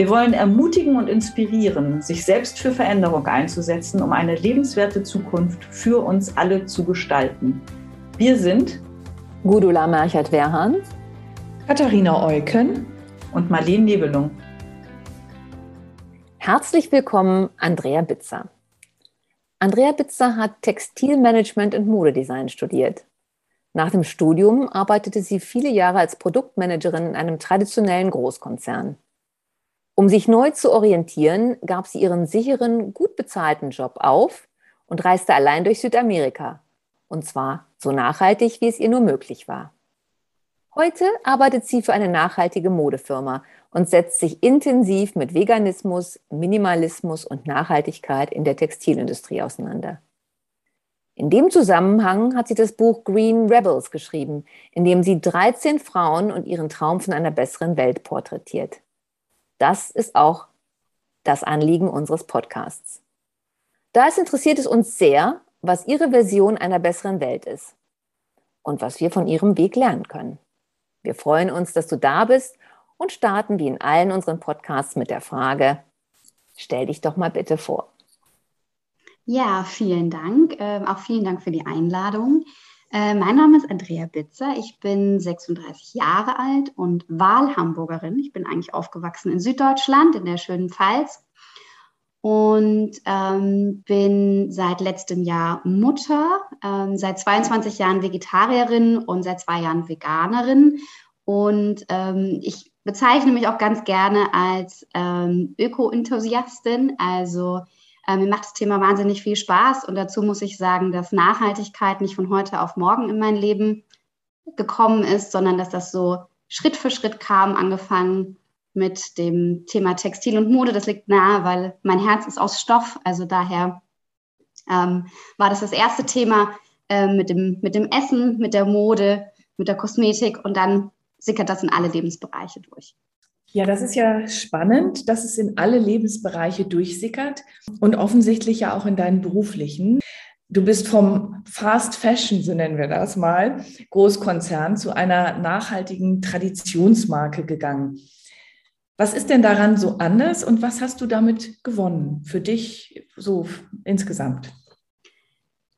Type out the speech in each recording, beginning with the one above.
Wir wollen ermutigen und inspirieren, sich selbst für Veränderung einzusetzen, um eine lebenswerte Zukunft für uns alle zu gestalten. Wir sind Gudula Merchert-Werhan, Katharina Eucken und Marlene Nebelung. Herzlich willkommen, Andrea Bitzer. Andrea Bitzer hat Textilmanagement und Modedesign studiert. Nach dem Studium arbeitete sie viele Jahre als Produktmanagerin in einem traditionellen Großkonzern. Um sich neu zu orientieren, gab sie ihren sicheren, gut bezahlten Job auf und reiste allein durch Südamerika. Und zwar so nachhaltig, wie es ihr nur möglich war. Heute arbeitet sie für eine nachhaltige Modefirma und setzt sich intensiv mit Veganismus, Minimalismus und Nachhaltigkeit in der Textilindustrie auseinander. In dem Zusammenhang hat sie das Buch Green Rebels geschrieben, in dem sie 13 Frauen und ihren Traum von einer besseren Welt porträtiert. Das ist auch das Anliegen unseres Podcasts. Da es interessiert es uns sehr, was Ihre Version einer besseren Welt ist und was wir von Ihrem Weg lernen können. Wir freuen uns, dass du da bist und starten wie in allen unseren Podcasts mit der Frage, stell dich doch mal bitte vor. Ja, vielen Dank. Ähm, auch vielen Dank für die Einladung. Äh, mein Name ist Andrea Bitzer. Ich bin 36 Jahre alt und Wahlhamburgerin. Ich bin eigentlich aufgewachsen in Süddeutschland, in der schönen Pfalz. Und ähm, bin seit letztem Jahr Mutter, ähm, seit 22 Jahren Vegetarierin und seit zwei Jahren Veganerin. Und ähm, ich bezeichne mich auch ganz gerne als ähm, Öko-Enthusiastin. Also mir macht das Thema wahnsinnig viel Spaß und dazu muss ich sagen, dass Nachhaltigkeit nicht von heute auf morgen in mein Leben gekommen ist, sondern dass das so Schritt für Schritt kam, angefangen mit dem Thema Textil und Mode. Das liegt nahe, weil mein Herz ist aus Stoff. Also daher ähm, war das das erste Thema äh, mit, dem, mit dem Essen, mit der Mode, mit der Kosmetik und dann sickert das in alle Lebensbereiche durch. Ja, das ist ja spannend, dass es in alle Lebensbereiche durchsickert und offensichtlich ja auch in deinen beruflichen. Du bist vom Fast Fashion, so nennen wir das mal, Großkonzern zu einer nachhaltigen Traditionsmarke gegangen. Was ist denn daran so anders und was hast du damit gewonnen für dich so insgesamt?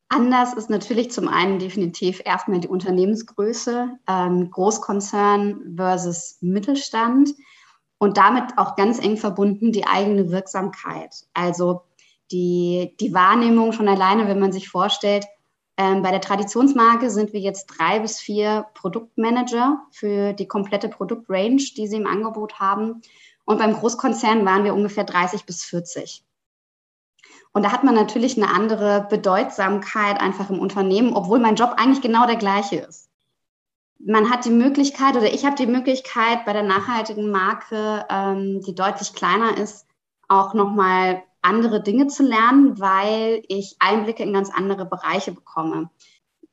Anders ist natürlich zum einen definitiv erstmal die Unternehmensgröße, ähm, Großkonzern versus Mittelstand und damit auch ganz eng verbunden die eigene Wirksamkeit. Also die, die Wahrnehmung schon alleine, wenn man sich vorstellt, ähm, bei der Traditionsmarke sind wir jetzt drei bis vier Produktmanager für die komplette Produktrange, die sie im Angebot haben. Und beim Großkonzern waren wir ungefähr 30 bis 40. Und da hat man natürlich eine andere Bedeutsamkeit einfach im Unternehmen, obwohl mein Job eigentlich genau der gleiche ist man hat die Möglichkeit oder ich habe die Möglichkeit bei der nachhaltigen Marke, ähm, die deutlich kleiner ist, auch nochmal andere Dinge zu lernen, weil ich Einblicke in ganz andere Bereiche bekomme.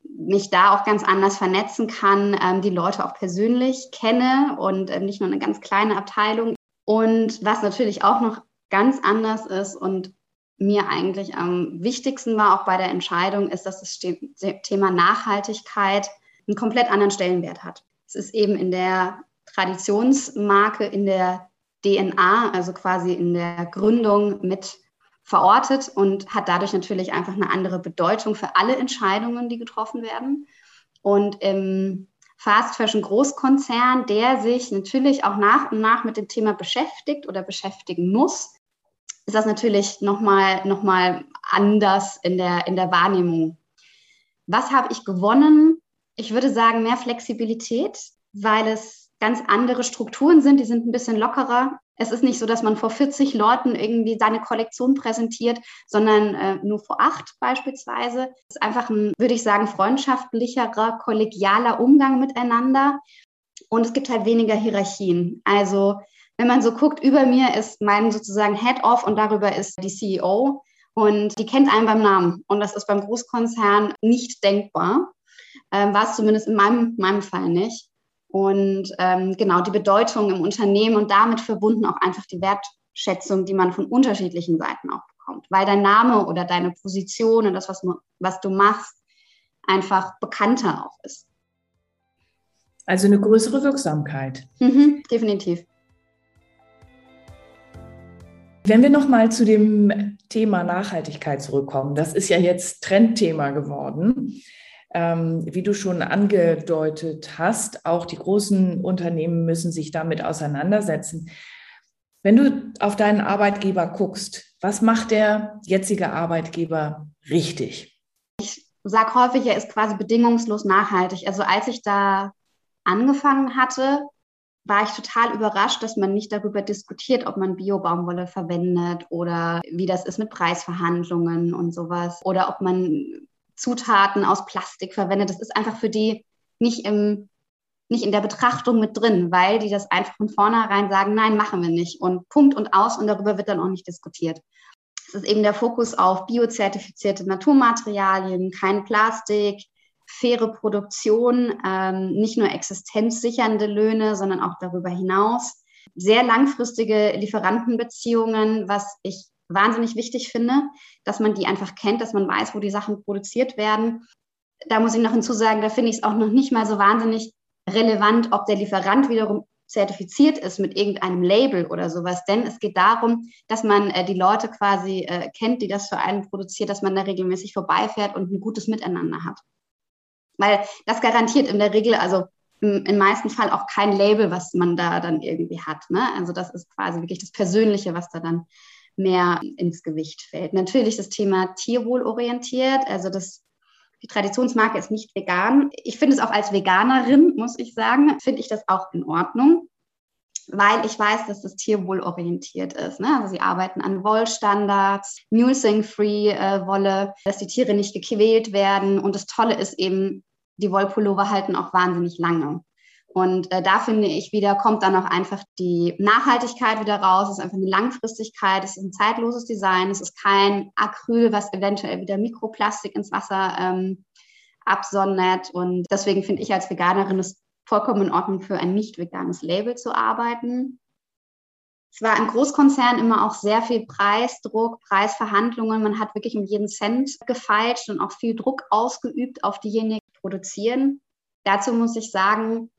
Mich da auch ganz anders vernetzen kann, ähm, die Leute auch persönlich kenne und ähm, nicht nur eine ganz kleine Abteilung. Und was natürlich auch noch ganz anders ist und mir eigentlich am wichtigsten war, auch bei der Entscheidung, ist, dass das Thema Nachhaltigkeit einen komplett anderen Stellenwert hat. Es ist eben in der Traditionsmarke, in der DNA, also quasi in der Gründung mit verortet und hat dadurch natürlich einfach eine andere Bedeutung für alle Entscheidungen, die getroffen werden. Und im Fast Fashion Großkonzern, der sich natürlich auch nach und nach mit dem Thema beschäftigt oder beschäftigen muss, ist das natürlich nochmal noch mal anders in der, in der Wahrnehmung. Was habe ich gewonnen? Ich würde sagen, mehr Flexibilität, weil es ganz andere Strukturen sind, die sind ein bisschen lockerer. Es ist nicht so, dass man vor 40 Leuten irgendwie seine Kollektion präsentiert, sondern äh, nur vor acht beispielsweise. Es ist einfach ein, würde ich sagen, freundschaftlicherer, kollegialer Umgang miteinander. Und es gibt halt weniger Hierarchien. Also wenn man so guckt, über mir ist mein sozusagen Head-Off und darüber ist die CEO. Und die kennt einen beim Namen. Und das ist beim Großkonzern nicht denkbar. Ähm, war es zumindest in meinem, meinem Fall nicht. Und ähm, genau die Bedeutung im Unternehmen und damit verbunden auch einfach die Wertschätzung, die man von unterschiedlichen Seiten auch bekommt. Weil dein Name oder deine Position und das, was, was du machst, einfach bekannter auch ist. Also eine größere Wirksamkeit. Mhm, definitiv. Wenn wir nochmal zu dem Thema Nachhaltigkeit zurückkommen, das ist ja jetzt Trendthema geworden. Ähm, wie du schon angedeutet hast, auch die großen Unternehmen müssen sich damit auseinandersetzen. Wenn du auf deinen Arbeitgeber guckst, was macht der jetzige Arbeitgeber richtig? Ich sage häufig, er ist quasi bedingungslos nachhaltig. Also als ich da angefangen hatte, war ich total überrascht, dass man nicht darüber diskutiert, ob man Bio-Baumwolle verwendet oder wie das ist mit Preisverhandlungen und sowas oder ob man Zutaten aus Plastik verwendet. Das ist einfach für die nicht im nicht in der Betrachtung mit drin, weil die das einfach von vornherein sagen, nein, machen wir nicht. Und Punkt und aus und darüber wird dann auch nicht diskutiert. Es ist eben der Fokus auf biozertifizierte Naturmaterialien, kein Plastik, faire Produktion, ähm, nicht nur existenzsichernde Löhne, sondern auch darüber hinaus. Sehr langfristige Lieferantenbeziehungen, was ich wahnsinnig wichtig finde, dass man die einfach kennt, dass man weiß, wo die Sachen produziert werden. Da muss ich noch hinzusagen, da finde ich es auch noch nicht mal so wahnsinnig relevant, ob der Lieferant wiederum zertifiziert ist mit irgendeinem Label oder sowas. Denn es geht darum, dass man äh, die Leute quasi äh, kennt, die das für einen produziert, dass man da regelmäßig vorbeifährt und ein gutes Miteinander hat. Weil das garantiert in der Regel, also im, im meisten Fall auch kein Label, was man da dann irgendwie hat. Ne? Also das ist quasi wirklich das Persönliche, was da dann mehr ins Gewicht fällt. Natürlich das Thema Tierwohl orientiert, also das die Traditionsmarke ist nicht vegan. Ich finde es auch als Veganerin, muss ich sagen, finde ich das auch in Ordnung, weil ich weiß, dass das Tierwohl orientiert ist. Ne? Also sie arbeiten an Wollstandards, Mulesing-Free-Wolle, dass die Tiere nicht gequält werden. Und das Tolle ist eben, die Wollpullover halten auch wahnsinnig lange. Und äh, da finde ich wieder, kommt dann auch einfach die Nachhaltigkeit wieder raus. Es ist einfach eine Langfristigkeit, es ist ein zeitloses Design, es ist kein Acryl, was eventuell wieder Mikroplastik ins Wasser ähm, absondert. Und deswegen finde ich als Veganerin es vollkommen in Ordnung, für ein nicht veganes Label zu arbeiten. Es war im Großkonzern immer auch sehr viel Preisdruck, Preisverhandlungen. Man hat wirklich um jeden Cent gefeilscht und auch viel Druck ausgeübt auf diejenigen, die produzieren. Dazu muss ich sagen,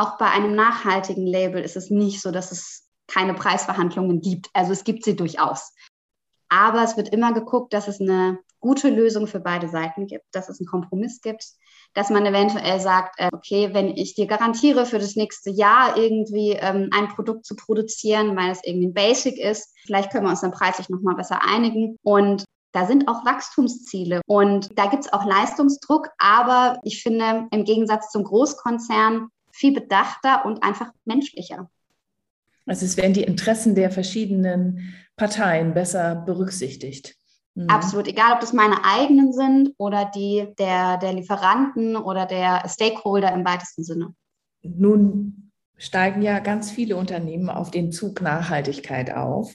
auch bei einem nachhaltigen Label ist es nicht so, dass es keine Preisverhandlungen gibt. Also es gibt sie durchaus. Aber es wird immer geguckt, dass es eine gute Lösung für beide Seiten gibt, dass es einen Kompromiss gibt, dass man eventuell sagt, äh, okay, wenn ich dir garantiere, für das nächste Jahr irgendwie ähm, ein Produkt zu produzieren, weil es irgendwie ein Basic ist, vielleicht können wir uns dann preislich nochmal besser einigen. Und da sind auch Wachstumsziele und da gibt es auch Leistungsdruck, aber ich finde, im Gegensatz zum Großkonzern viel bedachter und einfach menschlicher. Also es werden die Interessen der verschiedenen Parteien besser berücksichtigt. Mhm. Absolut, egal ob das meine eigenen sind oder die der, der Lieferanten oder der Stakeholder im weitesten Sinne. Nun steigen ja ganz viele Unternehmen auf den Zug Nachhaltigkeit auf.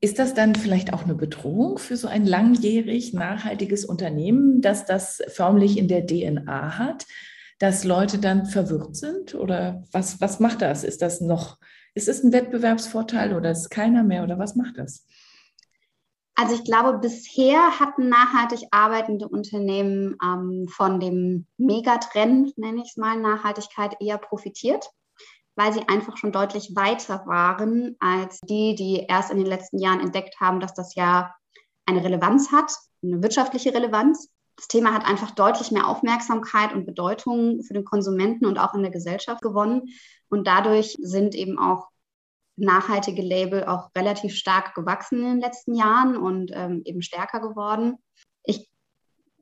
Ist das dann vielleicht auch eine Bedrohung für so ein langjährig nachhaltiges Unternehmen, dass das förmlich in der DNA hat? Dass Leute dann verwirrt sind? Oder was, was macht das? Ist das noch, ist es ein Wettbewerbsvorteil oder ist keiner mehr oder was macht das? Also ich glaube, bisher hatten nachhaltig arbeitende Unternehmen ähm, von dem Megatrend, nenne ich es mal, Nachhaltigkeit eher profitiert, weil sie einfach schon deutlich weiter waren als die, die erst in den letzten Jahren entdeckt haben, dass das ja eine Relevanz hat, eine wirtschaftliche Relevanz das Thema hat einfach deutlich mehr Aufmerksamkeit und Bedeutung für den Konsumenten und auch in der Gesellschaft gewonnen. Und dadurch sind eben auch nachhaltige Label auch relativ stark gewachsen in den letzten Jahren und ähm, eben stärker geworden. Ich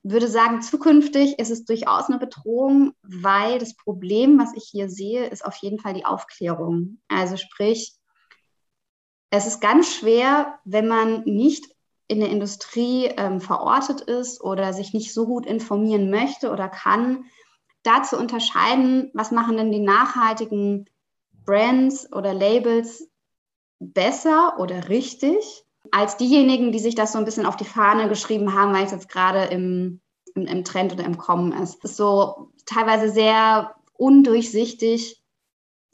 würde sagen, zukünftig ist es durchaus eine Bedrohung, weil das Problem, was ich hier sehe, ist auf jeden Fall die Aufklärung. Also sprich, es ist ganz schwer, wenn man nicht in der Industrie ähm, verortet ist oder sich nicht so gut informieren möchte oder kann, da zu unterscheiden, was machen denn die nachhaltigen Brands oder Labels besser oder richtig als diejenigen, die sich das so ein bisschen auf die Fahne geschrieben haben, weil es jetzt gerade im, im, im Trend oder im Kommen ist. Es ist so teilweise sehr undurchsichtig.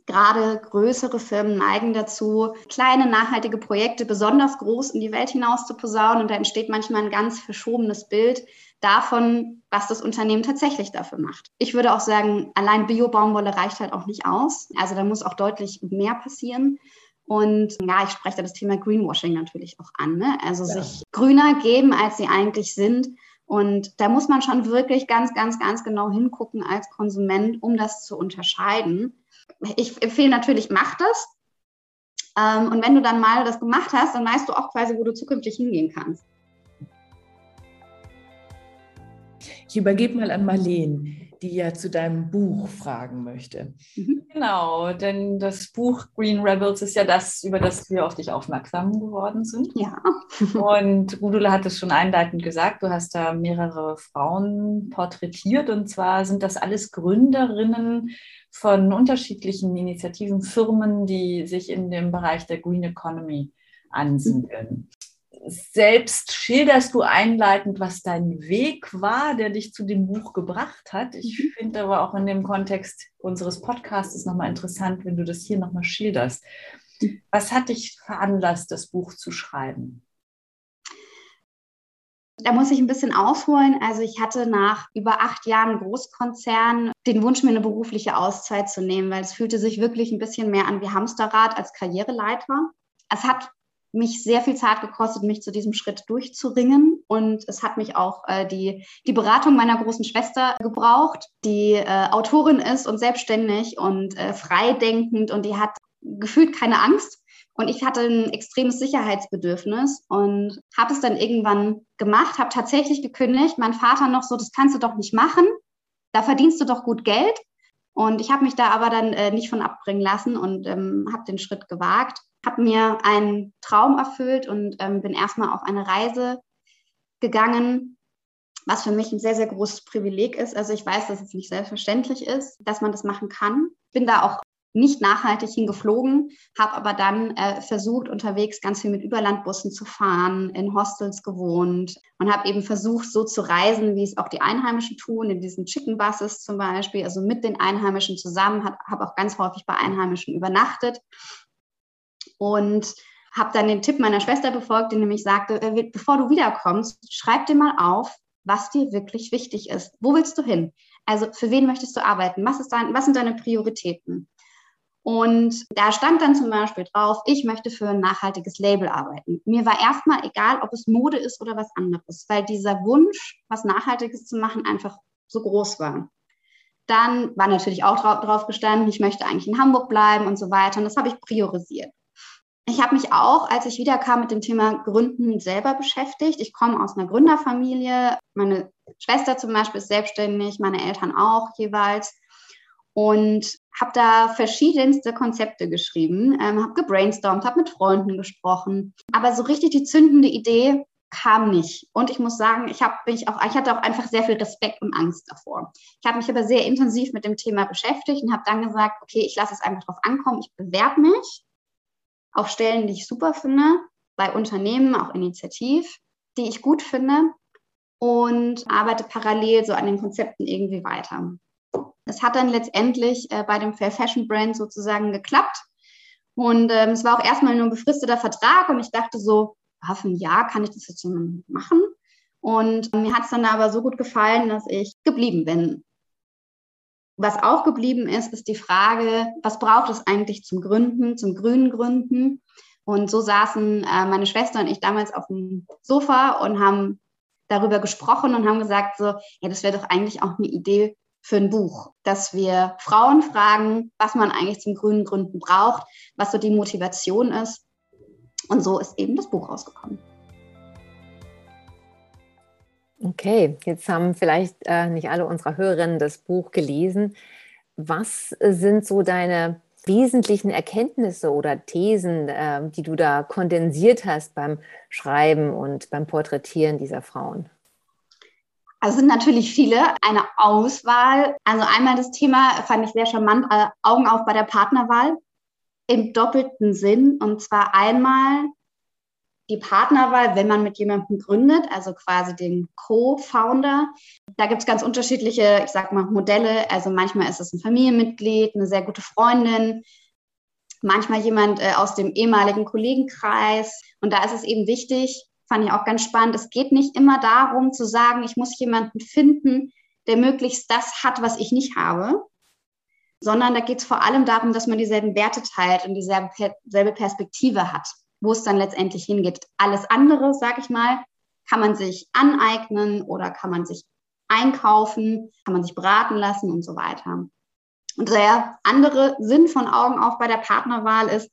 Gerade größere Firmen neigen dazu, kleine nachhaltige Projekte besonders groß in die Welt hinaus zu posaunen. Und da entsteht manchmal ein ganz verschobenes Bild davon, was das Unternehmen tatsächlich dafür macht. Ich würde auch sagen, allein Bio-Baumwolle reicht halt auch nicht aus. Also da muss auch deutlich mehr passieren. Und ja, ich spreche da das Thema Greenwashing natürlich auch an. Ne? Also ja. sich grüner geben, als sie eigentlich sind. Und da muss man schon wirklich ganz, ganz, ganz genau hingucken als Konsument, um das zu unterscheiden. Ich empfehle natürlich, mach das. Ähm, und wenn du dann mal das gemacht hast, dann weißt du auch quasi, wo du zukünftig hingehen kannst. Ich übergebe mal an Marleen die ja zu deinem Buch fragen möchte. Mhm. Genau, denn das Buch Green Rebels ist ja das, über das wir auf dich aufmerksam geworden sind. Ja. und Gudula hat es schon einleitend gesagt, du hast da mehrere Frauen porträtiert und zwar sind das alles Gründerinnen von unterschiedlichen Initiativen, Firmen, die sich in dem Bereich der Green Economy ansiedeln selbst schilderst du einleitend, was dein Weg war, der dich zu dem Buch gebracht hat. Ich mhm. finde aber auch in dem Kontext unseres Podcasts nochmal interessant, wenn du das hier nochmal schilderst. Was hat dich veranlasst, das Buch zu schreiben? Da muss ich ein bisschen ausholen. Also ich hatte nach über acht Jahren Großkonzern den Wunsch, mir eine berufliche Auszeit zu nehmen, weil es fühlte sich wirklich ein bisschen mehr an wie Hamsterrad als Karriereleiter. Es hat mich sehr viel Zeit gekostet, mich zu diesem Schritt durchzuringen. Und es hat mich auch äh, die, die Beratung meiner großen Schwester gebraucht, die äh, Autorin ist und selbstständig und äh, freidenkend und die hat gefühlt keine Angst. Und ich hatte ein extremes Sicherheitsbedürfnis und habe es dann irgendwann gemacht, habe tatsächlich gekündigt. Mein Vater noch so, das kannst du doch nicht machen. Da verdienst du doch gut Geld. Und ich habe mich da aber dann äh, nicht von abbringen lassen und ähm, habe den Schritt gewagt habe mir einen Traum erfüllt und ähm, bin erstmal auf eine Reise gegangen, was für mich ein sehr, sehr großes Privileg ist. Also ich weiß, dass es nicht selbstverständlich ist, dass man das machen kann. Bin da auch nicht nachhaltig hingeflogen, habe aber dann äh, versucht, unterwegs ganz viel mit Überlandbussen zu fahren, in Hostels gewohnt und habe eben versucht, so zu reisen, wie es auch die Einheimischen tun, in diesen Chicken Buses zum Beispiel, also mit den Einheimischen zusammen, habe auch ganz häufig bei Einheimischen übernachtet und habe dann den Tipp meiner Schwester befolgt, die nämlich sagte, äh, bevor du wiederkommst, schreib dir mal auf, was dir wirklich wichtig ist. Wo willst du hin? Also für wen möchtest du arbeiten? Was, dein, was sind deine Prioritäten? Und da stand dann zum Beispiel drauf, ich möchte für ein nachhaltiges Label arbeiten. Mir war erstmal egal, ob es Mode ist oder was anderes, weil dieser Wunsch, was Nachhaltiges zu machen, einfach so groß war. Dann war natürlich auch drauf, gestanden, ich möchte eigentlich in Hamburg bleiben und so weiter. Und das habe ich priorisiert. Ich habe mich auch, als ich wiederkam, mit dem Thema Gründen selber beschäftigt. Ich komme aus einer Gründerfamilie. Meine Schwester zum Beispiel ist selbstständig, meine Eltern auch jeweils. Und habe da verschiedenste Konzepte geschrieben, ähm, habe gebrainstormt, habe mit Freunden gesprochen. Aber so richtig die zündende Idee kam nicht. Und ich muss sagen, ich, hab mich auch, ich hatte auch einfach sehr viel Respekt und Angst davor. Ich habe mich aber sehr intensiv mit dem Thema beschäftigt und habe dann gesagt, okay, ich lasse es einfach drauf ankommen, ich bewerbe mich auf Stellen, die ich super finde, bei Unternehmen, auch initiativ, die ich gut finde und arbeite parallel so an den Konzepten irgendwie weiter. Es hat dann letztendlich äh, bei dem Fair Fashion Brand sozusagen geklappt. Und ähm, es war auch erstmal nur ein befristeter Vertrag und ich dachte so, ah, für ein Jahr kann ich das jetzt machen. Und mir hat es dann aber so gut gefallen, dass ich geblieben bin. Was auch geblieben ist, ist die Frage, was braucht es eigentlich zum Gründen, zum grünen Gründen? Und so saßen äh, meine Schwester und ich damals auf dem Sofa und haben darüber gesprochen und haben gesagt, so, ja, das wäre doch eigentlich auch eine Idee für ein Buch, dass wir Frauen fragen, was man eigentlich zum grünen Gründen braucht, was so die Motivation ist. Und so ist eben das Buch rausgekommen. Okay, jetzt haben vielleicht äh, nicht alle unserer Hörerinnen das Buch gelesen. Was sind so deine wesentlichen Erkenntnisse oder Thesen, äh, die du da kondensiert hast beim Schreiben und beim Porträtieren dieser Frauen? Also sind natürlich viele, eine Auswahl. Also einmal das Thema fand ich sehr charmant, äh, Augen auf bei der Partnerwahl. im doppelten Sinn. Und zwar einmal die Partnerwahl, wenn man mit jemandem gründet, also quasi den Co-Founder. Da gibt es ganz unterschiedliche, ich sag mal, Modelle. Also manchmal ist es ein Familienmitglied, eine sehr gute Freundin, manchmal jemand äh, aus dem ehemaligen Kollegenkreis. Und da ist es eben wichtig, fand ich auch ganz spannend, es geht nicht immer darum zu sagen, ich muss jemanden finden, der möglichst das hat, was ich nicht habe, sondern da geht es vor allem darum, dass man dieselben Werte teilt und dieselbe Perspektive hat wo es dann letztendlich hingeht. Alles andere, sag ich mal, kann man sich aneignen oder kann man sich einkaufen, kann man sich beraten lassen und so weiter. Und der andere Sinn von Augen auf bei der Partnerwahl ist,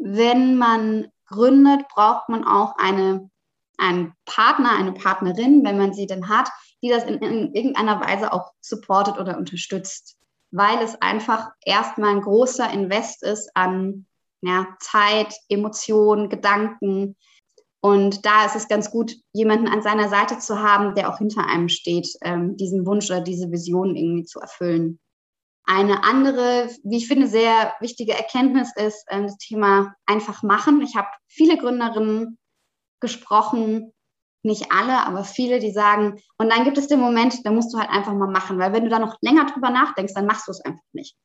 wenn man gründet, braucht man auch eine, einen Partner, eine Partnerin, wenn man sie denn hat, die das in, in irgendeiner Weise auch supportet oder unterstützt, weil es einfach erstmal ein großer Invest ist an ja, Zeit, Emotionen, Gedanken. Und da ist es ganz gut, jemanden an seiner Seite zu haben, der auch hinter einem steht, ähm, diesen Wunsch oder diese Vision irgendwie zu erfüllen. Eine andere, wie ich finde, sehr wichtige Erkenntnis ist äh, das Thema einfach machen. Ich habe viele Gründerinnen gesprochen, nicht alle, aber viele, die sagen, und dann gibt es den Moment, da musst du halt einfach mal machen, weil wenn du da noch länger drüber nachdenkst, dann machst du es einfach nicht.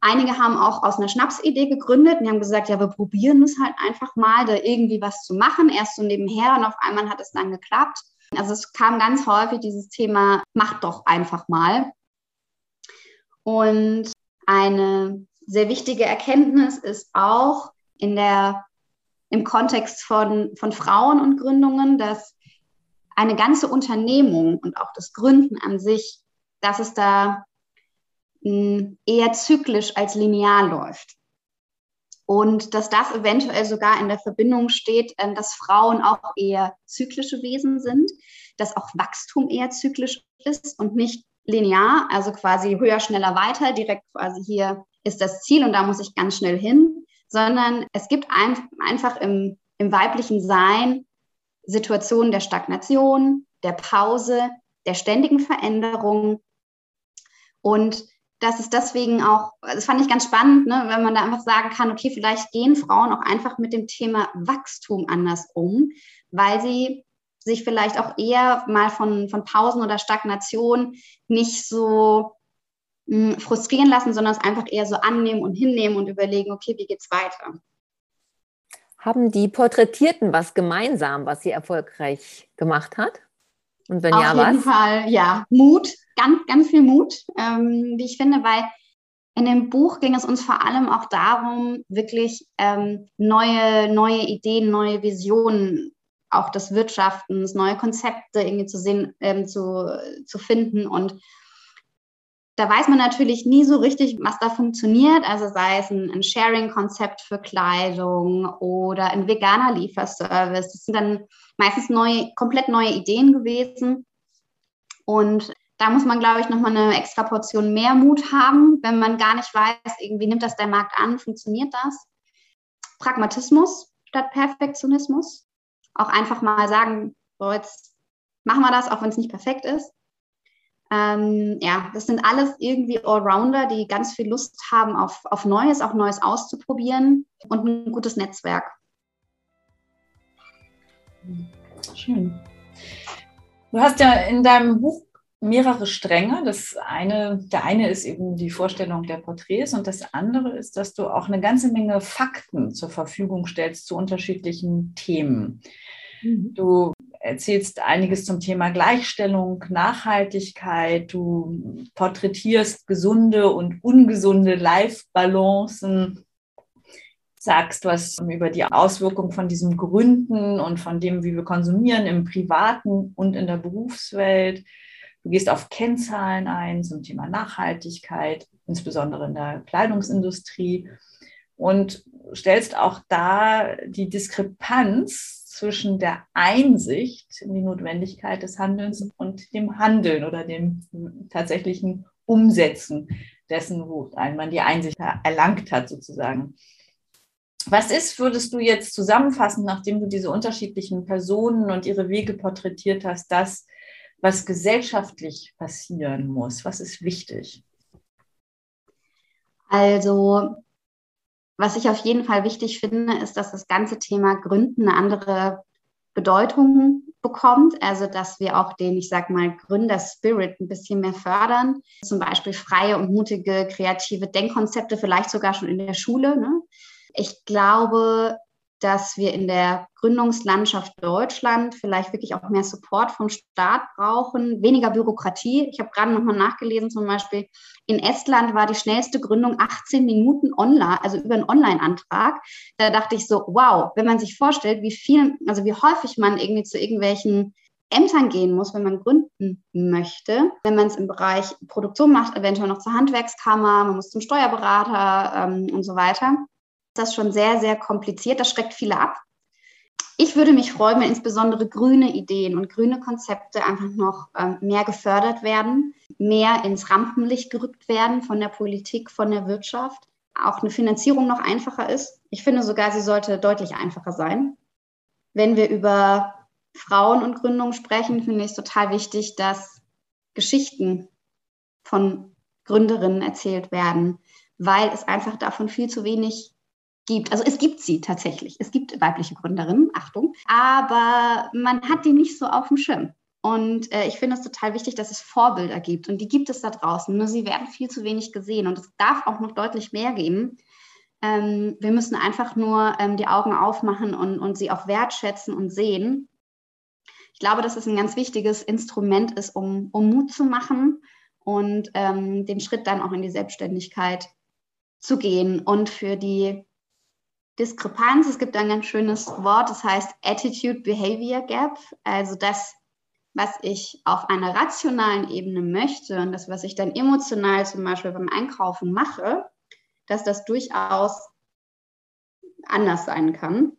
Einige haben auch aus einer Schnapsidee gegründet und haben gesagt, ja, wir probieren es halt einfach mal, da irgendwie was zu machen. Erst so nebenher und auf einmal hat es dann geklappt. Also es kam ganz häufig dieses Thema, mach doch einfach mal. Und eine sehr wichtige Erkenntnis ist auch in der, im Kontext von, von Frauen und Gründungen, dass eine ganze Unternehmung und auch das Gründen an sich, dass es da eher zyklisch als linear läuft. Und dass das eventuell sogar in der Verbindung steht, ähm, dass Frauen auch eher zyklische Wesen sind, dass auch Wachstum eher zyklisch ist und nicht linear, also quasi höher, schneller, weiter, direkt quasi hier ist das Ziel und da muss ich ganz schnell hin, sondern es gibt ein, einfach im, im weiblichen Sein Situationen der Stagnation, der Pause, der ständigen Veränderung. Und dass es deswegen auch, das fand ich ganz spannend, ne, wenn man da einfach sagen kann, okay, vielleicht gehen Frauen auch einfach mit dem Thema Wachstum anders um, weil sie sich vielleicht auch eher mal von, von Pausen oder Stagnation nicht so mh, hm, frustrieren lassen, sondern es einfach eher so annehmen und hinnehmen und überlegen, okay, wie geht's weiter? Haben die Porträtierten was gemeinsam, was sie erfolgreich gemacht hat? Und wenn Auf ja, was? Auf jeden Fall, ja. Mut, ganz, ganz viel Mut, ähm, wie ich finde, weil in dem Buch ging es uns vor allem auch darum, wirklich ähm, neue, neue Ideen, neue Visionen auch des Wirtschaftens, neue Konzepte irgendwie zu sehen, ähm, zu, zu finden. Und da weiß man natürlich nie so richtig, was da funktioniert. Also sei es ein, ein Sharing-Konzept für Kleidung oder ein veganer Lieferservice. Das sind dann meistens neue, komplett neue Ideen gewesen. Und da muss man, glaube ich, nochmal eine extra Portion mehr Mut haben, wenn man gar nicht weiß, irgendwie nimmt das der Markt an, funktioniert das. Pragmatismus statt Perfektionismus. Auch einfach mal sagen, so jetzt machen wir das, auch wenn es nicht perfekt ist. Ähm, ja, das sind alles irgendwie Allrounder, die ganz viel Lust haben auf, auf Neues, auch Neues auszuprobieren und ein gutes Netzwerk. Schön. Du hast ja in deinem Buch mehrere Stränge. Das eine, der eine ist eben die Vorstellung der Porträts und das andere ist, dass du auch eine ganze Menge Fakten zur Verfügung stellst zu unterschiedlichen Themen. Mhm. Du erzählst einiges zum Thema Gleichstellung, Nachhaltigkeit, du porträtierst gesunde und ungesunde Life-Balancen, sagst was über die Auswirkung von diesem Gründen und von dem, wie wir konsumieren im privaten und in der Berufswelt. Du gehst auf Kennzahlen ein zum Thema Nachhaltigkeit, insbesondere in der Kleidungsindustrie und stellst auch da die Diskrepanz zwischen der Einsicht in die Notwendigkeit des Handelns und dem Handeln oder dem tatsächlichen Umsetzen dessen, wo man die Einsicht erlangt hat, sozusagen. Was ist, würdest du jetzt zusammenfassen, nachdem du diese unterschiedlichen Personen und ihre Wege porträtiert hast, das, was gesellschaftlich passieren muss? Was ist wichtig? Also was ich auf jeden Fall wichtig finde, ist, dass das ganze Thema Gründen eine andere Bedeutung bekommt. Also, dass wir auch den, ich sag mal, Gründerspirit ein bisschen mehr fördern. Zum Beispiel freie und mutige, kreative Denkkonzepte, vielleicht sogar schon in der Schule. Ne? Ich glaube, dass wir in der Gründungslandschaft Deutschland vielleicht wirklich auch mehr Support vom Staat brauchen, weniger Bürokratie. Ich habe gerade nochmal nachgelesen, zum Beispiel in Estland war die schnellste Gründung 18 Minuten online, also über einen Online-Antrag. Da dachte ich so, wow, wenn man sich vorstellt, wie viel, also wie häufig man irgendwie zu irgendwelchen Ämtern gehen muss, wenn man gründen möchte. Wenn man es im Bereich Produktion macht, eventuell noch zur Handwerkskammer, man muss zum Steuerberater ähm, und so weiter das schon sehr, sehr kompliziert. Das schreckt viele ab. Ich würde mich freuen, wenn insbesondere grüne Ideen und grüne Konzepte einfach noch ähm, mehr gefördert werden, mehr ins Rampenlicht gerückt werden von der Politik, von der Wirtschaft, auch eine Finanzierung noch einfacher ist. Ich finde sogar, sie sollte deutlich einfacher sein. Wenn wir über Frauen und Gründung sprechen, finde ich es total wichtig, dass Geschichten von Gründerinnen erzählt werden, weil es einfach davon viel zu wenig gibt. Also es gibt sie tatsächlich. Es gibt weibliche Gründerinnen, Achtung, aber man hat die nicht so auf dem Schirm. Und äh, ich finde es total wichtig, dass es Vorbilder gibt. Und die gibt es da draußen. Nur sie werden viel zu wenig gesehen. Und es darf auch noch deutlich mehr geben. Ähm, wir müssen einfach nur ähm, die Augen aufmachen und, und sie auch wertschätzen und sehen. Ich glaube, dass es ein ganz wichtiges Instrument ist, um, um Mut zu machen und ähm, den Schritt dann auch in die Selbstständigkeit zu gehen. Und für die Diskrepanz. Es gibt ein ganz schönes Wort, das heißt Attitude Behavior Gap. Also das, was ich auf einer rationalen Ebene möchte und das, was ich dann emotional zum Beispiel beim Einkaufen mache, dass das durchaus anders sein kann.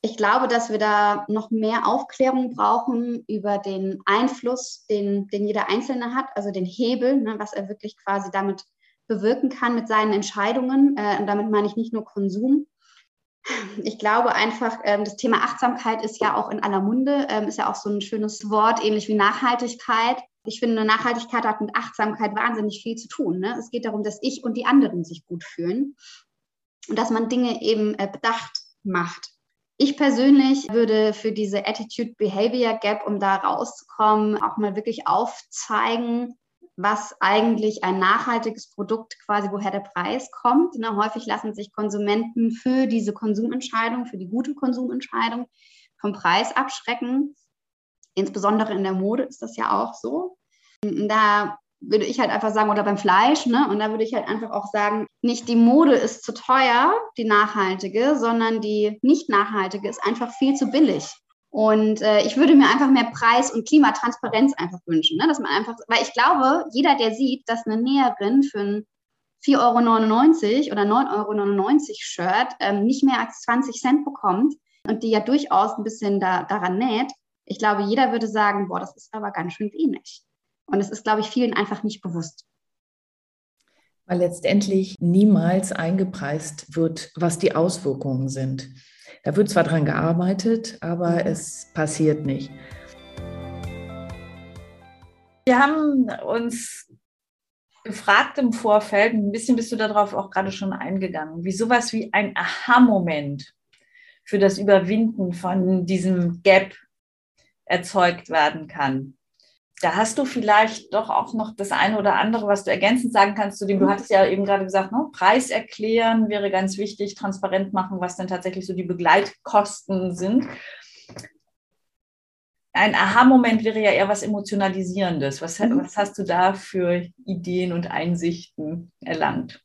Ich glaube, dass wir da noch mehr Aufklärung brauchen über den Einfluss, den, den jeder Einzelne hat, also den Hebel, ne, was er wirklich quasi damit bewirken kann mit seinen Entscheidungen. Äh, und damit meine ich nicht nur Konsum. Ich glaube einfach, ähm, das Thema Achtsamkeit ist ja auch in aller Munde, ähm, ist ja auch so ein schönes Wort, ähnlich wie Nachhaltigkeit. Ich finde, Nachhaltigkeit hat mit Achtsamkeit wahnsinnig viel zu tun. Ne? Es geht darum, dass ich und die anderen sich gut fühlen und dass man Dinge eben äh, bedacht macht. Ich persönlich würde für diese Attitude-Behavior Gap, um da rauszukommen, auch mal wirklich aufzeigen, was eigentlich ein nachhaltiges Produkt quasi, woher der Preis kommt. Ne, häufig lassen sich Konsumenten für diese Konsumentscheidung, für die gute Konsumentscheidung vom Preis abschrecken. Insbesondere in der Mode ist das ja auch so. Da würde ich halt einfach sagen, oder beim Fleisch, ne? Und da würde ich halt einfach auch sagen, nicht die Mode ist zu teuer, die nachhaltige, sondern die nicht nachhaltige ist einfach viel zu billig. Und äh, ich würde mir einfach mehr Preis- und Klimatransparenz einfach wünschen, ne? dass man einfach, weil ich glaube, jeder, der sieht, dass eine Näherin für ein 4,99 Euro oder 9,99 Euro Shirt ähm, nicht mehr als 20 Cent bekommt und die ja durchaus ein bisschen da, daran näht, ich glaube, jeder würde sagen, boah, das ist aber ganz schön wenig. Und es ist, glaube ich, vielen einfach nicht bewusst. Weil letztendlich niemals eingepreist wird, was die Auswirkungen sind. Da wird zwar dran gearbeitet, aber mhm. es passiert nicht. Wir haben uns gefragt im Vorfeld, ein bisschen bist du darauf auch gerade schon eingegangen, wie sowas wie ein Aha-Moment für das Überwinden von diesem Gap erzeugt werden kann da hast du vielleicht doch auch noch das eine oder andere, was du ergänzend sagen kannst zu dem, du mhm. hattest ja eben gerade gesagt, ne, Preis erklären wäre ganz wichtig, transparent machen, was denn tatsächlich so die Begleitkosten sind. Ein Aha-Moment wäre ja eher was Emotionalisierendes. Was, mhm. was hast du da für Ideen und Einsichten erlangt?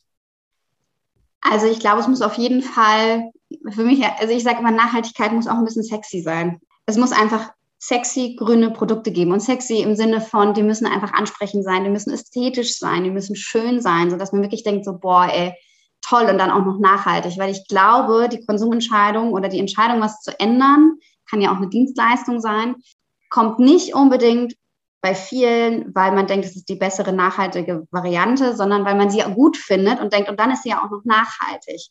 Also ich glaube, es muss auf jeden Fall für mich, also ich sage immer, Nachhaltigkeit muss auch ein bisschen sexy sein. Es muss einfach sexy grüne Produkte geben. Und sexy im Sinne von, die müssen einfach ansprechend sein, die müssen ästhetisch sein, die müssen schön sein, sodass man wirklich denkt, so, boah, ey, toll und dann auch noch nachhaltig. Weil ich glaube, die Konsumentscheidung oder die Entscheidung, was zu ändern, kann ja auch eine Dienstleistung sein, kommt nicht unbedingt bei vielen, weil man denkt, es ist die bessere nachhaltige Variante, sondern weil man sie gut findet und denkt, und dann ist sie ja auch noch nachhaltig.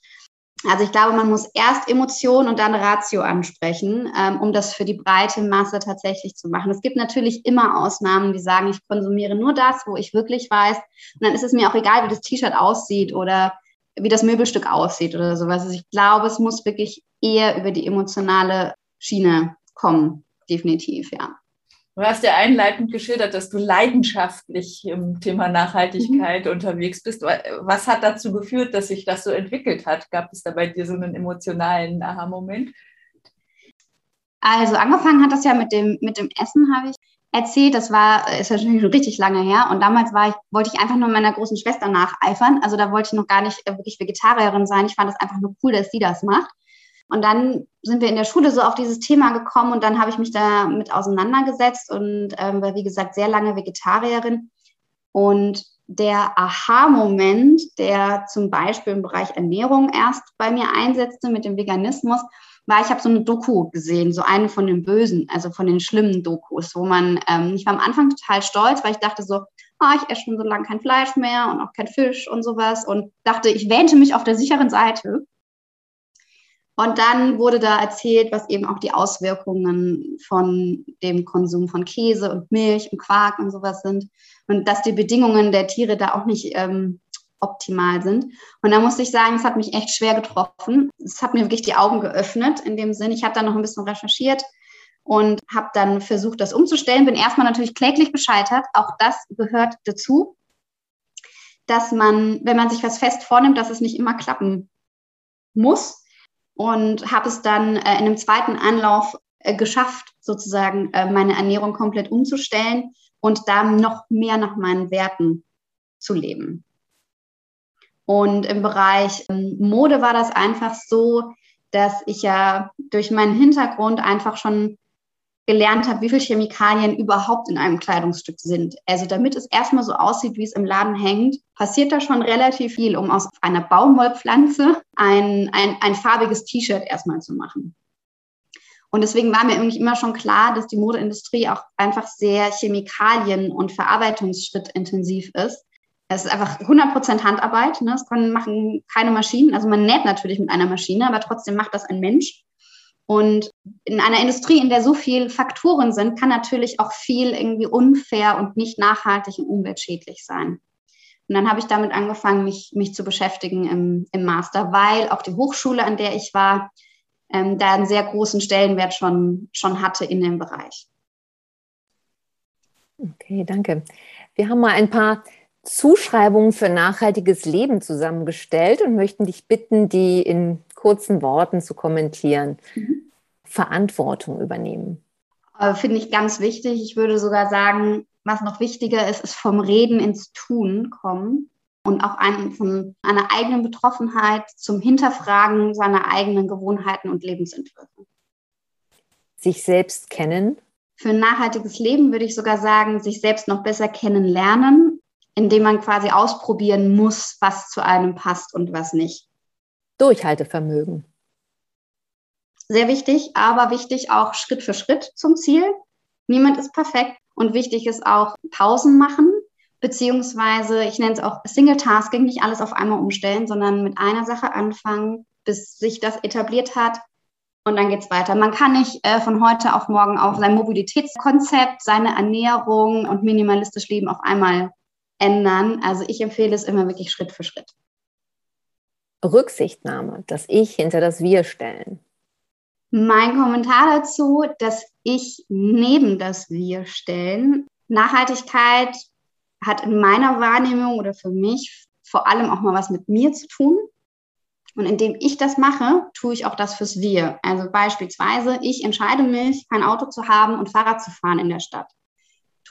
Also ich glaube, man muss erst Emotion und dann Ratio ansprechen, ähm, um das für die breite Masse tatsächlich zu machen. Es gibt natürlich immer Ausnahmen, die sagen, ich konsumiere nur das, wo ich wirklich weiß. Und dann ist es mir auch egal, wie das T-Shirt aussieht oder wie das Möbelstück aussieht oder sowas. Also ich glaube, es muss wirklich eher über die emotionale Schiene kommen, definitiv, ja. Du hast ja einleitend geschildert, dass du leidenschaftlich im Thema Nachhaltigkeit mhm. unterwegs bist. Was hat dazu geführt, dass sich das so entwickelt hat? Gab es da bei dir so einen emotionalen Aha-Moment? Also angefangen hat das ja mit dem, mit dem Essen, habe ich erzählt. Das war, ist ja schon richtig lange her. Und damals war ich, wollte ich einfach nur meiner großen Schwester nacheifern. Also da wollte ich noch gar nicht äh, wirklich Vegetarierin sein. Ich fand das einfach nur cool, dass sie das macht. Und dann sind wir in der Schule so auf dieses Thema gekommen und dann habe ich mich damit auseinandergesetzt und ähm, war, wie gesagt, sehr lange Vegetarierin. Und der Aha-Moment, der zum Beispiel im Bereich Ernährung erst bei mir einsetzte mit dem Veganismus, war, ich habe so eine Doku gesehen, so eine von den bösen, also von den schlimmen Dokus, wo man, ähm, ich war am Anfang total stolz, weil ich dachte so, oh, ich esse schon so lange kein Fleisch mehr und auch kein Fisch und sowas und dachte, ich wähnte mich auf der sicheren Seite. Und dann wurde da erzählt, was eben auch die Auswirkungen von dem Konsum von Käse und Milch und Quark und sowas sind. Und dass die Bedingungen der Tiere da auch nicht ähm, optimal sind. Und da muss ich sagen, es hat mich echt schwer getroffen. Es hat mir wirklich die Augen geöffnet in dem Sinn. Ich habe dann noch ein bisschen recherchiert und habe dann versucht, das umzustellen. Bin erstmal natürlich kläglich gescheitert. Auch das gehört dazu, dass man, wenn man sich was fest vornimmt, dass es nicht immer klappen muss und habe es dann äh, in einem zweiten Anlauf äh, geschafft, sozusagen äh, meine Ernährung komplett umzustellen und da noch mehr nach meinen Werten zu leben. Und im Bereich ähm, Mode war das einfach so, dass ich ja durch meinen Hintergrund einfach schon gelernt habe, wie viele Chemikalien überhaupt in einem Kleidungsstück sind. Also damit es erstmal so aussieht, wie es im Laden hängt, passiert da schon relativ viel, um aus einer Baumwollpflanze ein, ein, ein farbiges T-Shirt erstmal zu machen. Und deswegen war mir irgendwie immer schon klar, dass die Modeindustrie auch einfach sehr Chemikalien- und Verarbeitungsschrittintensiv ist. Es ist einfach 100% Handarbeit. Ne? Das können machen keine Maschinen. Also man näht natürlich mit einer Maschine, aber trotzdem macht das ein Mensch. Und in einer Industrie, in der so viele Faktoren sind, kann natürlich auch viel irgendwie unfair und nicht nachhaltig und umweltschädlich sein. Und dann habe ich damit angefangen, mich, mich zu beschäftigen im, im Master, weil auch die Hochschule, an der ich war, ähm, da einen sehr großen Stellenwert schon, schon hatte in dem Bereich. Okay, danke. Wir haben mal ein paar Zuschreibungen für nachhaltiges Leben zusammengestellt und möchten dich bitten, die in kurzen Worten zu kommentieren. Mhm. Verantwortung übernehmen. Finde ich ganz wichtig. Ich würde sogar sagen, was noch wichtiger ist, ist vom Reden ins Tun kommen und auch ein, von einer eigenen Betroffenheit zum Hinterfragen seiner eigenen Gewohnheiten und Lebensentwürfe. Sich selbst kennen. Für ein nachhaltiges Leben würde ich sogar sagen, sich selbst noch besser kennenlernen indem man quasi ausprobieren muss, was zu einem passt und was nicht. Durchhaltevermögen. Sehr wichtig, aber wichtig auch Schritt für Schritt zum Ziel. Niemand ist perfekt und wichtig ist auch Pausen machen, beziehungsweise ich nenne es auch Single Tasking, nicht alles auf einmal umstellen, sondern mit einer Sache anfangen, bis sich das etabliert hat und dann geht es weiter. Man kann nicht äh, von heute auf morgen auf sein Mobilitätskonzept, seine Ernährung und minimalistisch Leben auf einmal ändern. Also ich empfehle es immer wirklich Schritt für Schritt. Rücksichtnahme, das Ich hinter das Wir stellen. Mein Kommentar dazu, dass ich neben das Wir stellen. Nachhaltigkeit hat in meiner Wahrnehmung oder für mich vor allem auch mal was mit mir zu tun. Und indem ich das mache, tue ich auch das fürs Wir. Also beispielsweise, ich entscheide mich, kein Auto zu haben und Fahrrad zu fahren in der Stadt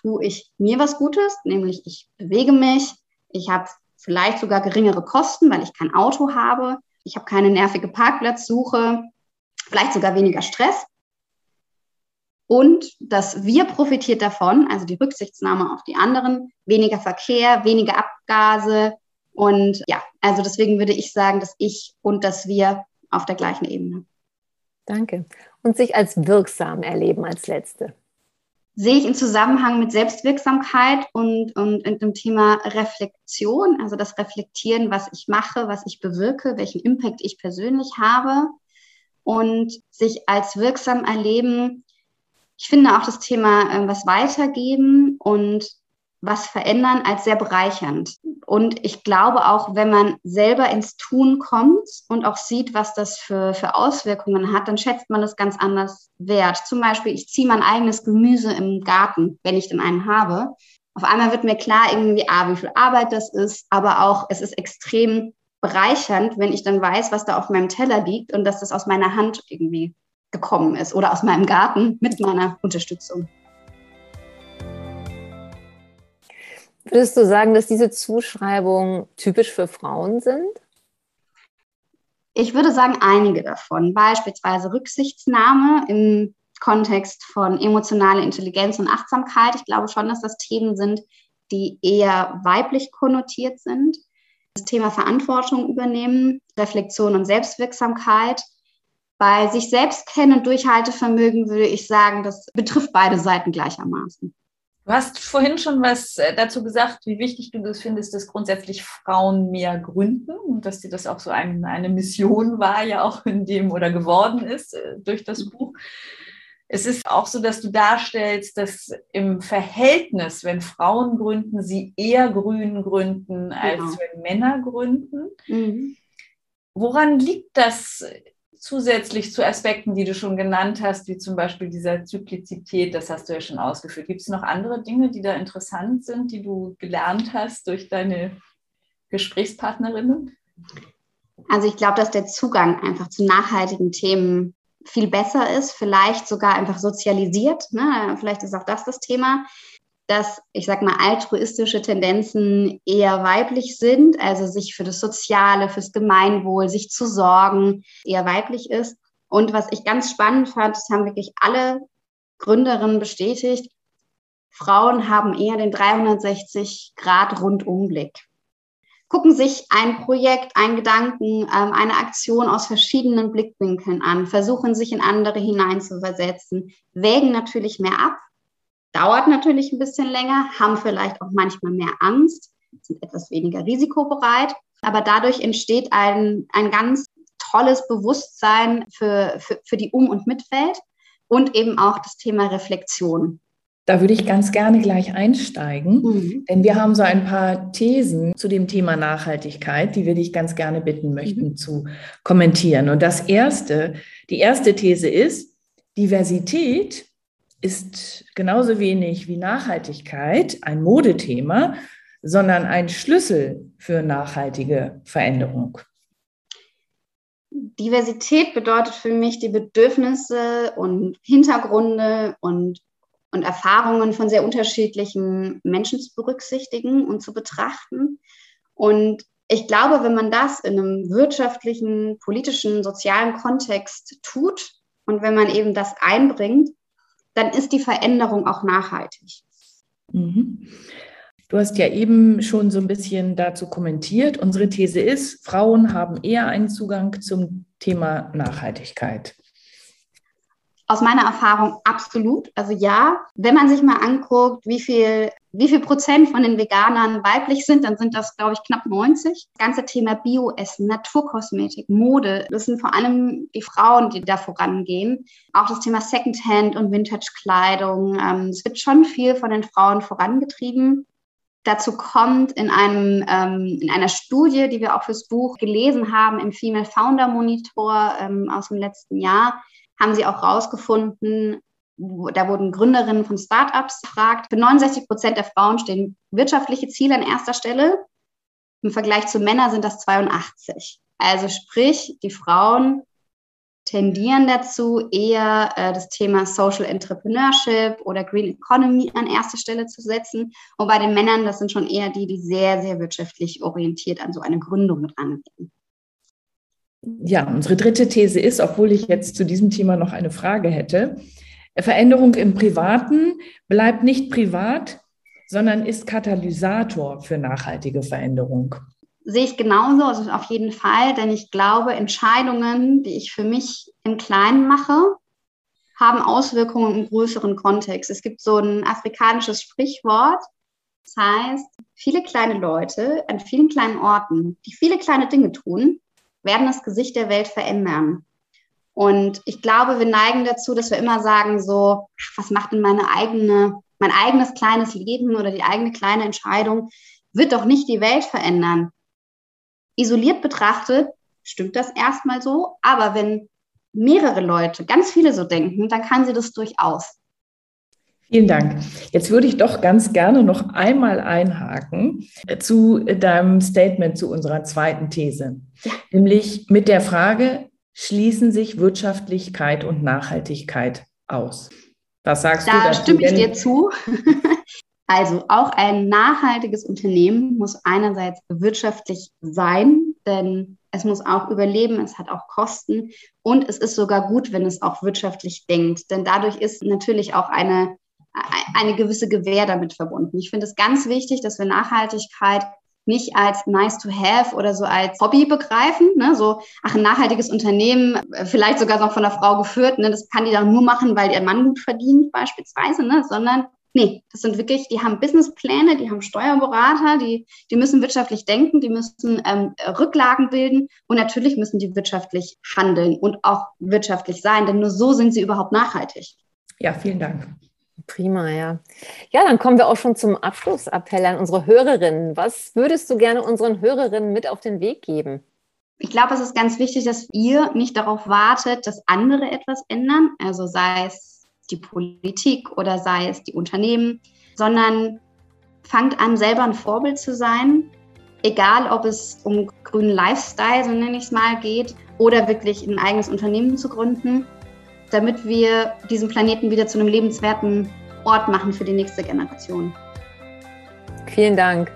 tue ich mir was Gutes, nämlich ich bewege mich, ich habe vielleicht sogar geringere Kosten, weil ich kein Auto habe, ich habe keine nervige Parkplatzsuche, vielleicht sogar weniger Stress. Und das Wir profitiert davon, also die Rücksichtsnahme auf die anderen, weniger Verkehr, weniger Abgase. Und ja, also deswegen würde ich sagen, dass ich und das Wir auf der gleichen Ebene. Danke. Und sich als wirksam erleben als Letzte sehe ich im Zusammenhang mit Selbstwirksamkeit und, und, und dem Thema Reflexion, also das Reflektieren, was ich mache, was ich bewirke, welchen Impact ich persönlich habe und sich als wirksam erleben. Ich finde auch das Thema äh, was weitergeben und was verändern als sehr bereichernd. Und ich glaube auch, wenn man selber ins Tun kommt und auch sieht, was das für, für Auswirkungen hat, dann schätzt man es ganz anders wert. Zum Beispiel, ich ziehe mein eigenes Gemüse im Garten, wenn ich denn einen habe. Auf einmal wird mir klar irgendwie, ah, wie viel Arbeit das ist, aber auch, es ist extrem bereichernd, wenn ich dann weiß, was da auf meinem Teller liegt und dass das aus meiner Hand irgendwie gekommen ist oder aus meinem Garten mit meiner Unterstützung. Würdest du sagen, dass diese Zuschreibungen typisch für Frauen sind? Ich würde sagen, einige davon. Beispielsweise Rücksichtsnahme im Kontext von emotionaler Intelligenz und Achtsamkeit. Ich glaube schon, dass das Themen sind, die eher weiblich konnotiert sind. Das Thema Verantwortung übernehmen, Reflexion und Selbstwirksamkeit. Bei sich selbst kennen und Durchhaltevermögen würde ich sagen, das betrifft beide Seiten gleichermaßen. Du hast vorhin schon was äh, dazu gesagt, wie wichtig du das findest, dass grundsätzlich Frauen mehr gründen und dass dir das auch so ein, eine Mission war, ja auch in dem oder geworden ist äh, durch das Buch. Es ist auch so, dass du darstellst, dass im Verhältnis, wenn Frauen gründen, sie eher grün gründen, als genau. wenn Männer gründen. Mhm. Woran liegt das zusätzlich zu Aspekten, die du schon genannt hast, wie zum Beispiel dieser Zyklizität, das hast du ja schon ausgeführt. Gibt es noch andere Dinge, die da interessant sind, die du gelernt hast durch deine Gesprächspartnerinnen? Also ich glaube, dass der Zugang einfach zu nachhaltigen Themen viel besser ist, vielleicht sogar einfach sozialisiert. Ne? Vielleicht ist auch das das Thema dass, ich sag mal, altruistische Tendenzen eher weiblich sind, also sich für das Soziale, fürs Gemeinwohl, sich zu sorgen, eher weiblich ist. Und was ich ganz spannend fand, das haben wirklich alle Gründerinnen bestätigt, Frauen haben eher den 360 Grad Rundumblick. Gucken sich ein Projekt, ein Gedanken, ähm, eine Aktion aus verschiedenen Blickwinkeln an, versuchen sich in andere hineinzuversetzen, wägen natürlich mehr ab, dauert natürlich ein bisschen länger, haben vielleicht auch manchmal mehr Angst, sind etwas weniger risikobereit. Aber dadurch entsteht ein, ein ganz tolles Bewusstsein für, für, für die Um- und Mitwelt und eben auch das Thema Reflexion. Da würde ich ganz gerne gleich einsteigen, mhm. denn wir haben so ein paar Thesen zu dem Thema Nachhaltigkeit, die wir dich ganz gerne bitten möchten mhm. zu kommentieren. Und das erste, die erste These ist, Diversität ist genauso wenig wie Nachhaltigkeit ein Modethema, sondern ein Schlüssel für nachhaltige Veränderung. Diversität bedeutet für mich, die Bedürfnisse und Hintergründe und, und Erfahrungen von sehr unterschiedlichen Menschen zu berücksichtigen und zu betrachten. Und ich glaube, wenn man das in einem wirtschaftlichen, politischen, sozialen Kontext tut und wenn man eben das einbringt, dann ist die Veränderung auch nachhaltig. Mhm. Du hast ja eben schon so ein bisschen dazu kommentiert. Unsere These ist, Frauen haben eher einen Zugang zum Thema Nachhaltigkeit. Aus meiner Erfahrung absolut. Also ja, wenn man sich mal anguckt, wie viel wie viel Prozent von den Veganern weiblich sind, dann sind das, glaube ich, knapp 90. Das ganze Thema Bioessen, Naturkosmetik, Mode, das sind vor allem die Frauen, die da vorangehen. Auch das Thema Secondhand und Vintage-Kleidung. Ähm, es wird schon viel von den Frauen vorangetrieben. Dazu kommt in, einem, ähm, in einer Studie, die wir auch fürs Buch gelesen haben, im Female Founder Monitor ähm, aus dem letzten Jahr, haben sie auch herausgefunden, da wurden Gründerinnen von Startups gefragt. Für 69 Prozent der Frauen stehen wirtschaftliche Ziele an erster Stelle. Im Vergleich zu Männern sind das 82. Also sprich, die Frauen tendieren dazu, eher äh, das Thema Social Entrepreneurship oder Green Economy an erste Stelle zu setzen. Und bei den Männern, das sind schon eher die, die sehr, sehr wirtschaftlich orientiert an so eine Gründung mit rangehen. Ja, unsere dritte These ist, obwohl ich jetzt zu diesem Thema noch eine Frage hätte, Veränderung im Privaten bleibt nicht privat, sondern ist Katalysator für nachhaltige Veränderung. Sehe ich genauso, also auf jeden Fall, denn ich glaube, Entscheidungen, die ich für mich im Kleinen mache, haben Auswirkungen im größeren Kontext. Es gibt so ein afrikanisches Sprichwort, das heißt, viele kleine Leute an vielen kleinen Orten, die viele kleine Dinge tun, werden das Gesicht der Welt verändern. Und ich glaube, wir neigen dazu, dass wir immer sagen, so, was macht denn meine eigene mein eigenes kleines Leben oder die eigene kleine Entscheidung wird doch nicht die Welt verändern. Isoliert betrachtet stimmt das erstmal so, aber wenn mehrere Leute, ganz viele so denken, dann kann sie das durchaus. Vielen Dank. Jetzt würde ich doch ganz gerne noch einmal einhaken zu deinem Statement zu unserer zweiten These. Nämlich mit der Frage, schließen sich Wirtschaftlichkeit und Nachhaltigkeit aus? Was sagst da du dazu? Da stimme ich dir zu. also auch ein nachhaltiges Unternehmen muss einerseits wirtschaftlich sein, denn es muss auch überleben, es hat auch Kosten und es ist sogar gut, wenn es auch wirtschaftlich denkt, denn dadurch ist natürlich auch eine eine gewisse Gewähr damit verbunden. Ich finde es ganz wichtig, dass wir Nachhaltigkeit nicht als nice to have oder so als Hobby begreifen, ne? so, ach, ein nachhaltiges Unternehmen, äh, vielleicht sogar noch von einer Frau geführt, ne? das kann die dann nur machen, weil ihr Mann gut verdient beispielsweise, ne? sondern nee, das sind wirklich, die haben Businesspläne, die haben Steuerberater, die, die müssen wirtschaftlich denken, die müssen ähm, Rücklagen bilden und natürlich müssen die wirtschaftlich handeln und auch wirtschaftlich sein, denn nur so sind sie überhaupt nachhaltig. Ja, vielen Dank. Prima, ja. Ja, dann kommen wir auch schon zum Abschlussappell an unsere Hörerinnen. Was würdest du gerne unseren Hörerinnen mit auf den Weg geben? Ich glaube, es ist ganz wichtig, dass ihr nicht darauf wartet, dass andere etwas ändern, also sei es die Politik oder sei es die Unternehmen, sondern fangt an, selber ein Vorbild zu sein, egal ob es um grünen Lifestyle, so nenne ich es mal, geht, oder wirklich ein eigenes Unternehmen zu gründen damit wir diesen Planeten wieder zu einem lebenswerten Ort machen für die nächste Generation. Vielen Dank.